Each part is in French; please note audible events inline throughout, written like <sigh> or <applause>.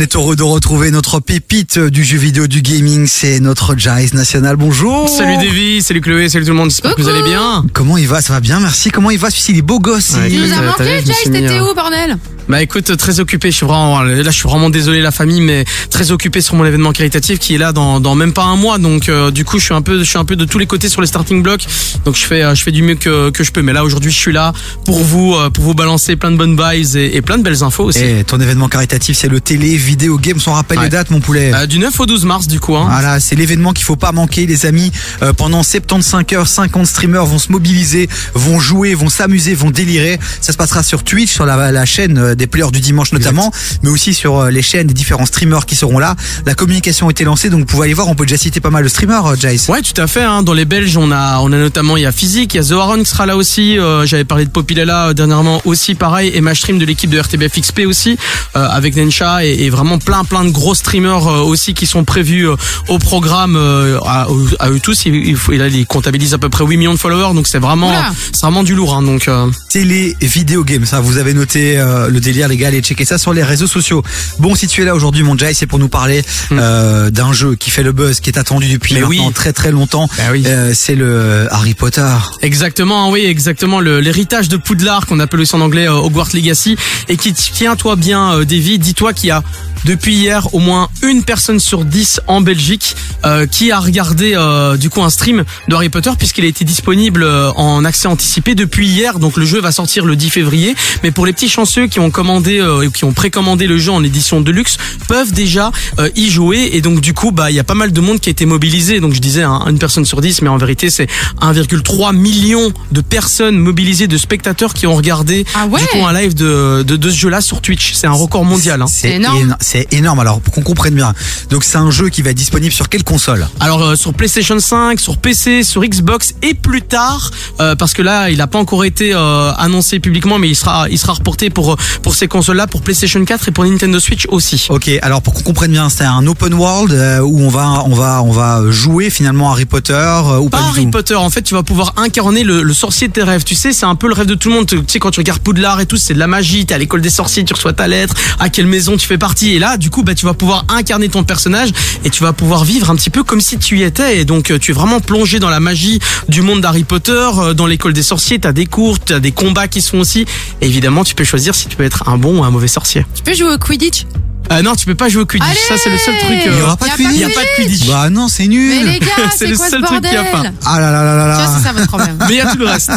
est heureux de retrouver notre pépite du jeu vidéo du gaming, c'est notre Jace National. Bonjour. Salut Davy, salut Chloé, salut tout le monde, j'espère que vous allez bien. Comment il va? Ça va bien, merci. Comment il va? Celui-ci, il est beau gosse. Ouais, il- Tu nous t'as vu, manqué, mis, t'étais euh, où, bordel? Bah écoute, très occupé, je suis vraiment là je suis vraiment désolé la famille mais très occupé sur mon événement caritatif qui est là dans, dans même pas un mois donc euh, du coup je suis un peu je suis un peu de tous les côtés sur les starting blocks. Donc je fais euh, je fais du mieux que, que je peux mais là aujourd'hui je suis là pour vous euh, pour vous balancer plein de bonnes vibes et, et plein de belles infos aussi. Et ton événement caritatif, c'est le télé vidéo game. On rappelle Ouais. les dates, mon poulet. Euh, du 9 au 12 mars du coup hein. Voilà, c'est l'événement qu'il faut pas manquer, les amis. Euh, pendant 75 heures, 50 streamers vont se mobiliser, vont jouer, vont s'amuser, vont délirer. Ça se passera sur Twitch, sur la, la chaîne euh, des players du dimanche notamment, mais aussi sur les chaînes des différents streamers qui seront là. La communication a été lancée, donc vous pouvez aller voir. On peut déjà citer pas mal de streamers, Jace. Ouais, tout à fait. Hein. Dans les Belges, on a, on a notamment il y a Physique, il y a Zoharon qui sera là aussi. Euh, J'avais parlé de Popilella dernièrement aussi, pareil, et Stream de l'équipe de RTBF XP aussi, avec Nensha et, et vraiment plein plein de gros streamers euh, aussi qui sont prévus euh, au programme euh, à, à eux tous. Il, il faut, il, il comptabilise à peu près 8 millions de followers, donc c'est vraiment, c'est vraiment du lourd. Hein, donc euh, Télé vidéo game, ça vous avez noté euh, le délire les gars, allez checker ça sur les réseaux sociaux. Bon, si tu es là aujourd'hui mon Jay, c'est pour nous parler euh, d'un jeu qui fait le buzz, qui est attendu depuis. Mais maintenant oui. très très longtemps. Bah oui. Euh, c'est le Harry Potter. Exactement, oui, exactement. L'héritage de Poudlard, qu'on appelle aussi en anglais euh, Hogwarts Legacy, et qui tiens-toi bien, euh, Davy, dis-toi qu'il y a depuis hier au moins une personne sur dix en Belgique euh, qui a regardé euh, du coup un stream de Harry Potter puisqu'il a été disponible euh, en accès anticipé depuis hier. Donc le jeu va sortir le 10 février. Mais pour les petits chanceux qui ont commandé euh, ou qui ont précommandé le jeu en édition de luxe, peuvent déjà euh, y jouer. Et donc du coup, bah il y a pas mal de monde qui a été mobilisé. Donc je disais hein, une personne sur 10, mais en vérité c'est 1,3 million de personnes mobilisées, de spectateurs qui ont regardé Ah ouais du coup un live de, de, de ce jeu-là sur Twitch. C'est un record mondial. Hein. C'est énorme. C'est énorme. Alors pour qu'on comprenne bien, donc c'est un jeu qui va être disponible sur quelle console? Alors euh, sur PlayStation 5, sur PC, sur Xbox et plus tard, euh, parce que là il n'a pas encore été euh, annoncé publiquement, mais il sera il sera reporté pour pour ces consoles-là, pour PlayStation 4 et pour Nintendo Switch aussi. Ok, alors pour qu'on comprenne bien, c'est un open world où on va on va on va jouer finalement Harry Potter ou pas, Pas Harry tout? Potter, en fait, tu vas pouvoir incarner le, le sorcier de tes rêves. Tu sais, c'est un peu le rêve de tout le monde. Tu sais, quand tu regardes Poudlard et tout, c'est de la magie. T'es à l'école des sorciers, tu reçois ta lettre. À quelle maison tu fais partie? Et là, du coup, bah, tu vas pouvoir incarner ton personnage et tu vas pouvoir vivre un petit peu comme si tu y étais. Et donc, euh, tu es vraiment plongé dans la magie du monde d'Harry Potter, euh, dans l'école des sorciers. T'as des cours, t'as des combats qui sont aussi. Évidemment, tu peux choisir si tu peux être un bon ou un mauvais sorcier. Tu peux jouer au Quidditch? Euh, non, tu peux pas jouer au Quidditch. Allez Ça, c'est le seul truc. Il y euh, aura pas de Quidditch Il y a pas de Quidditch. Bah non, c'est nul. Mais les gars, <laughs> C'est le quoi ce seul truc qu'il a bordel pas. Ah là là là là Tu vois, là. c'est ça votre problème. <laughs> Mais il y a tout le reste.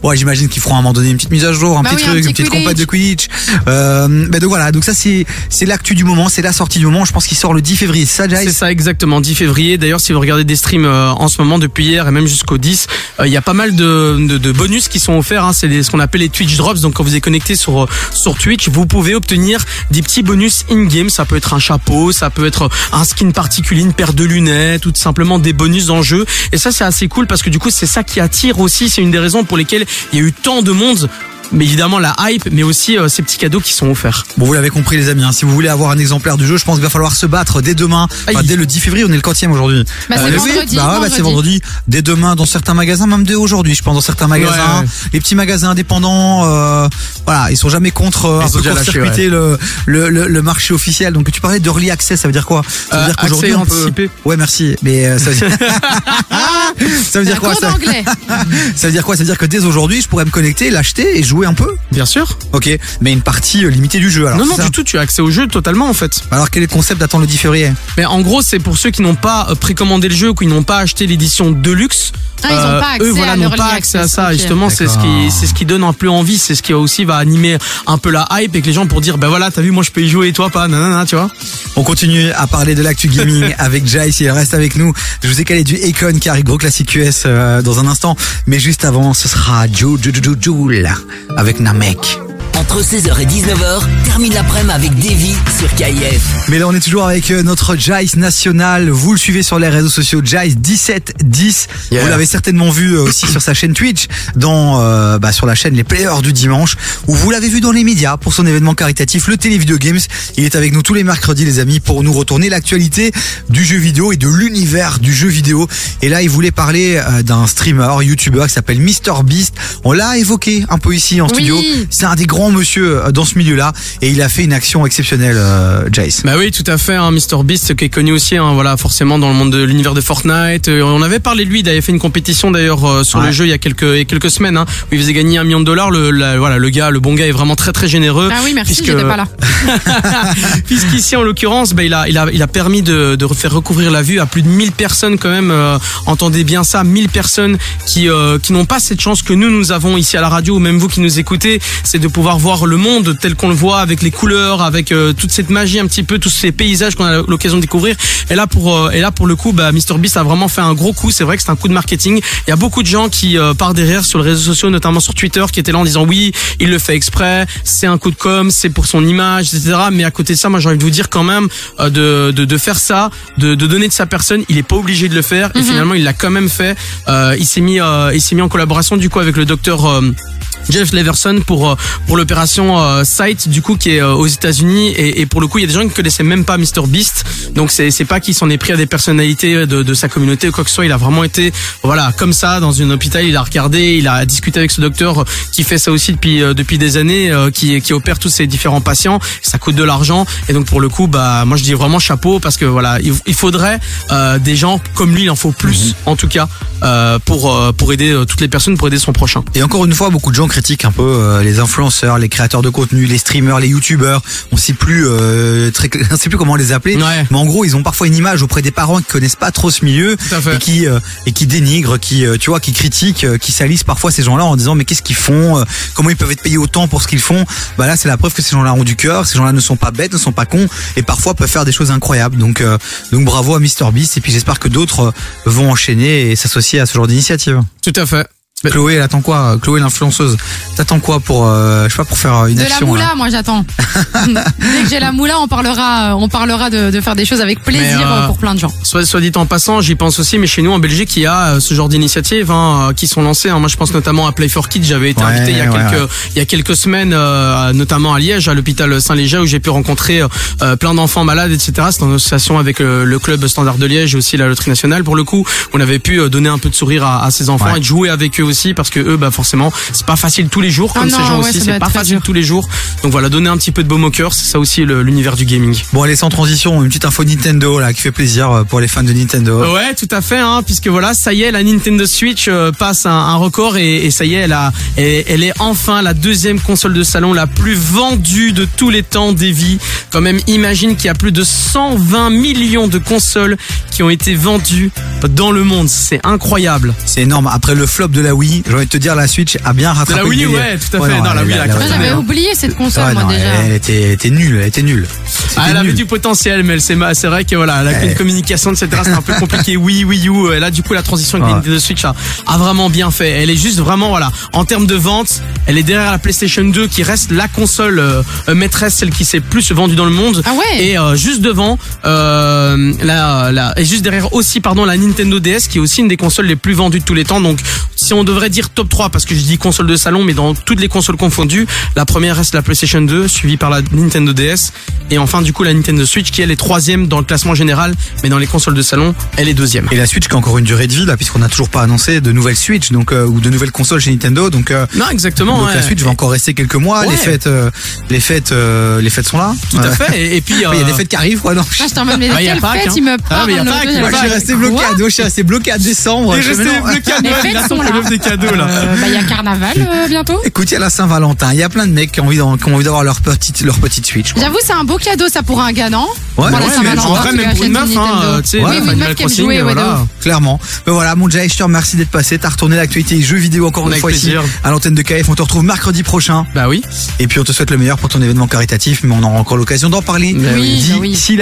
Bon, j'imagine qu'ils feront à un moment donné une petite mise à jour, un Bah petit oui, un truc, petit une petite compète de Quidditch. Euh, bah donc voilà, donc ça c'est c'est l'actu du moment, c'est la sortie du moment. Je pense qu'il sort le 10 février. C'est ça, C'est ça exactement, 10 février. D'ailleurs, si vous regardez des streams euh, en ce moment depuis hier et même jusqu'au 10, euh, il y a pas mal de, de, de bonus qui sont offerts. Hein. C'est ce qu'on appelle les Twitch Drops. Donc, quand vous êtes connecté sur sur Twitch, vous pouvez obtenir des petits bonus Ça peut être un chapeau, ça peut être un skin particulier, une paire de lunettes, ou tout simplement des bonus en jeu. Et ça, c'est assez cool parce que du coup, c'est ça qui attire aussi. C'est une des raisons pour lesquelles il y a eu tant de monde. Mais évidemment, la hype, mais aussi euh, ces petits cadeaux qui sont offerts. Bon, vous l'avez compris les amis, hein, si vous voulez avoir un exemplaire du jeu, je pense qu'il va falloir se battre dès demain, enfin, dès le 10 février, on est le quantième aujourd'hui. Bah, c'est Euh, vendredi, Bah ouais, bah, c'est vendredi. vendredi. Dès demain dans certains magasins, même dès aujourd'hui, je pense dans certains magasins, ouais. les petits magasins indépendants, euh, voilà, ils sont jamais contre euh, Ils un peu court-circuiter le, le, le, le marché officiel. Donc tu parlais d'early access, ça veut dire quoi? Ça veut Euh, dire qu'aujourd'hui on peut. Ouais, merci. Mais euh, ça veut dire, <laughs> <laughs> ça veut dire quoi ça? <laughs> Ça veut dire quoi? Ça veut dire que dès aujourd'hui, je pourrais me connecter, l'acheter et jouer un peu. Bien sûr. Ok, mais une partie euh, limitée du jeu. Alors, non, c'est non, ça du tout. Tu as accès au jeu totalement, en fait. Alors quel est le concept d'attendre le 10 février Mais en gros, c'est pour ceux qui n'ont pas euh, précommandé le jeu ou qui n'ont pas acheté l'édition Deluxe. Ah, ils ont pas accès eux, voilà, à n'ont pas accès à ça. ok. Justement, c'est ce qui, c'est ce qui donne un peu envie. C'est ce qui aussi va animer un peu la hype et que les gens pour dire, ben voilà, t'as vu, moi je peux y jouer et toi pas, nanana, tu vois. On continue à parler de l'actu gaming <laughs> avec Jai, il reste avec nous. Je vous ai calé du Econ qui arrive gros classique US euh, dans un instant, mais juste avant, ce sera Joe Joe Joe Joe avec Namek. Entre 16h et 19h, termine l'après-midi avec Davy sur KIF. Mais là, on est toujours avec euh, notre Jice national. Vous le suivez sur les réseaux sociaux, Jice 1710. Yeah. Vous l'avez certainement vu euh, aussi sur sa chaîne Twitch, dans euh, bah, sur la chaîne Les Players du dimanche, où vous l'avez vu dans les médias pour son événement caritatif, le Télé Video Games. Il est avec nous tous les mercredis, les amis, pour nous retourner l'actualité du jeu vidéo et de l'univers du jeu vidéo. Et là, il voulait parler euh, d'un streamer, YouTuber qui s'appelle MrBeast. On l'a évoqué un peu ici en Oui. studio. C'est un des grands monsieur euh, dans ce milieu-là et il a fait une action exceptionnelle, euh, Jace. Bah oui, tout à fait. Hein, Mr Beast qui est connu aussi, hein, voilà, forcément dans le monde de l'univers de Fortnite. Euh, on avait parlé de lui, il avait fait une compétition d'ailleurs euh, sur Ouais. le jeu il y a quelques il y a quelques semaines, hein, où il faisait gagner un million de dollars. Le la- voilà, le gars, le bon gars est vraiment très très généreux. Ah oui, merci, puisque- pas là. <laughs> Puisqu'ici, en l'occurrence, bah, il a, il a, il a permis de, de faire recouvrir la vue à plus de 1000 personnes quand même. euh, entendez bien ça, 1000 personnes qui, euh, qui n'ont pas cette chance que nous, nous avons ici à la radio, ou même vous qui nous écoutez, c'est de pouvoir voir le monde tel qu'on le voit, avec les couleurs, avec euh, toute cette magie un petit peu, tous ces paysages qu'on a l'occasion de découvrir. Et là, pour, euh, et là, pour le coup, bah, MrBeast a vraiment fait un gros coup. C'est vrai que c'est un coup de marketing. Il y a beaucoup de gens qui, euh, par derrière, sur les réseaux sociaux, notamment sur Twitter, qui étaient là en disant oui, il le fait exprès, c'est un coup de com, c'est pour son image, etc. Mais à côté de ça, moi, j'ai envie de vous dire quand même euh, de, de, de faire ça, de, de donner de sa personne. Il est pas obligé de le faire. Et finalement, il l'a quand même fait. Euh, il s'est mis, euh, il s'est mis en collaboration du coup avec le docteur. Jeff Leverson pour euh, pour l'opération euh, Sight du coup qui est euh, aux États-Unis. Et, et pour le coup il y a des gens qui ne connaissaient même pas Mr Beast. Donc c'est c'est pas qu'il s'en est pris à des personnalités de, de sa communauté ou quoi que ce soit. Il a vraiment été voilà comme ça dans une hôpital. Il a regardé il a discuté avec ce docteur qui fait ça aussi depuis euh, depuis des années qui qui opère tous ces différents patients. Ça coûte de l'argent. Et donc pour le coup bah moi je dis vraiment chapeau parce que voilà il, il faudrait euh, des gens comme lui il en faut plus en tout cas euh, pour pour aider toutes les personnes pour aider son prochain. Et encore une fois, beaucoup de gens critiquent un peu euh, les influenceurs, les créateurs de contenu, les streamers, les youtubeurs. On sait plus euh, très, <laughs> on sait plus comment les appeler. Ouais. Mais en gros, ils ont parfois une image auprès des parents qui connaissent pas trop ce milieu et qui euh, et qui dénigrent, qui euh, tu vois, qui critiquent, euh, qui salissent parfois ces gens-là en disant mais qu'est-ce qu'ils font euh, Comment ils peuvent être payés autant pour ce qu'ils font? Bah là, c'est la preuve que ces gens-là ont du cœur. Ces gens-là ne sont pas bêtes, ne sont pas cons et parfois peuvent faire des choses incroyables. Donc euh, donc bravo à MrBeast et puis j'espère que d'autres vont enchaîner et s'associer à ce genre d'initiative. tout à fait Chloé, elle attend quoi? Chloé, l'influenceuse. T'attends quoi pour, euh, je sais pas, pour faire une De la action moula, là? moi j'attends. <laughs> Dès que j'ai la moula, on parlera, on parlera de, de faire des choses avec plaisir euh, pour plein de gens. Soit, soit dit en passant, j'y pense aussi, mais chez nous en Belgique, il y a euh, ce genre d'initiatives hein, euh, qui sont lancées. hein. Moi, je pense notamment à Play for Kids. J'avais été Ouais, invité il y a ouais, quelques il y a quelques semaines, euh, notamment à Liège, à l'hôpital Saint-Léger, où j'ai pu rencontrer euh, plein d'enfants malades, etc. C'est en association avec euh, le club Standard de Liège et aussi la loterie nationale. Pour le coup, on avait pu euh, donner un peu de sourire à, à ces enfants et de jouer avec eux aussi, parce que eux, bah forcément, c'est pas facile tous les jours, Ah comme non, ces gens ouais, aussi, c'est pas facile dur. tous les jours. Donc voilà, donner un petit peu de baume au cœur, c'est ça aussi l'univers du gaming. Bon, allez, sans transition, une petite info Nintendo là qui fait plaisir euh, pour les fans de Nintendo. Ouais, tout à fait, hein, puisque voilà, ça y est, la Nintendo Switch euh, passe un, un record et, et ça y est, elle, a, elle, elle est enfin la deuxième console de salon la plus vendue de tous les temps des vies. Quand même, imagine qu'il y a plus de 120 millions de consoles qui ont été vendues dans le monde. C'est incroyable. C'est énorme. Après le flop de la Wii, j'ai envie de te dire, la Switch a bien rattrapé. la Wii, le ouais, tout à fait. Non, la Wii, elle a Moi, cartonné, j'avais hein. oublié cette console, Ouais, moi non, déjà. elle, était, elle était nulle, elle était nulle. Ah, elle avait du potentiel, mais elle s'est ma- c'est vrai que voilà, la Ouais. communication, etc. C'était un peu <laughs> compliqué. Oui, Wii U. Et là, du coup, la transition avec Ouais. la Nintendo Switch a, a vraiment bien fait. Elle est juste vraiment voilà, en termes de vente, elle est derrière la PlayStation 2 qui reste la console euh, euh, maîtresse, celle qui s'est plus vendue dans le monde. Ah ouais Et euh, juste devant, euh, la, la, et juste derrière aussi, pardon, la Nintendo DS qui est aussi une des consoles les plus vendues de tous les temps. Donc, si on devrait dire top 3, parce que je dis console de salon, mais dans toutes les consoles confondues, la première reste la PlayStation 2, suivie par la Nintendo DS, et enfin du coup la Nintendo Switch qui elle est troisième dans le classement général, mais dans les consoles de salon, elle est deuxième. Et la Switch qui a encore une durée de vie là, puisqu'on n'a toujours pas annoncé de nouvelles Switch, donc euh, ou de nouvelles consoles chez Nintendo, donc. euh, Non, exactement. donc ouais. la Switch va encore rester quelques mois. Ouais. Les fêtes, euh, les fêtes, euh, les fêtes sont là. Tout à fait. Et, et puis, <laughs> Il y a des fêtes qui arrivent, quoi. Non. Ah, je t'en mais Ah, y a quelle fête hein. il me Ah, mais y a j'avais Moi, je suis pas- resté bloqué. à- moi, je suis resté bloqué à décembre. Je fais, resté non. bloqué à Les Noël, des cadeaux là. Euh, bah, il y a carnaval euh, bientôt. Écoute, il y a la Saint-Valentin. Il y a plein de mecs qui ont envie, d'en- qui ont envie d'avoir leur petite, leur petite Switch. quoi. J'avoue, c'est un beau cadeau ça pour un gars, non Ouais, Pour la ouais, mais en vrai, même pour une meuf, hein, tu sais, Ouais, une meuf qui aime jouer, voilà. Clairement. Mais voilà, mon Jay, je te remercie d'être passé. T'as retourné l'actualité jeux vidéo encore une fois ici plaisir. à l'antenne de KF. On te retrouve mercredi prochain. Bah oui. Et puis on te souhaite le meilleur pour ton événement caritatif, mais on aura encore l'occasion d'en parler Bah oui, bah oui. d'ici là.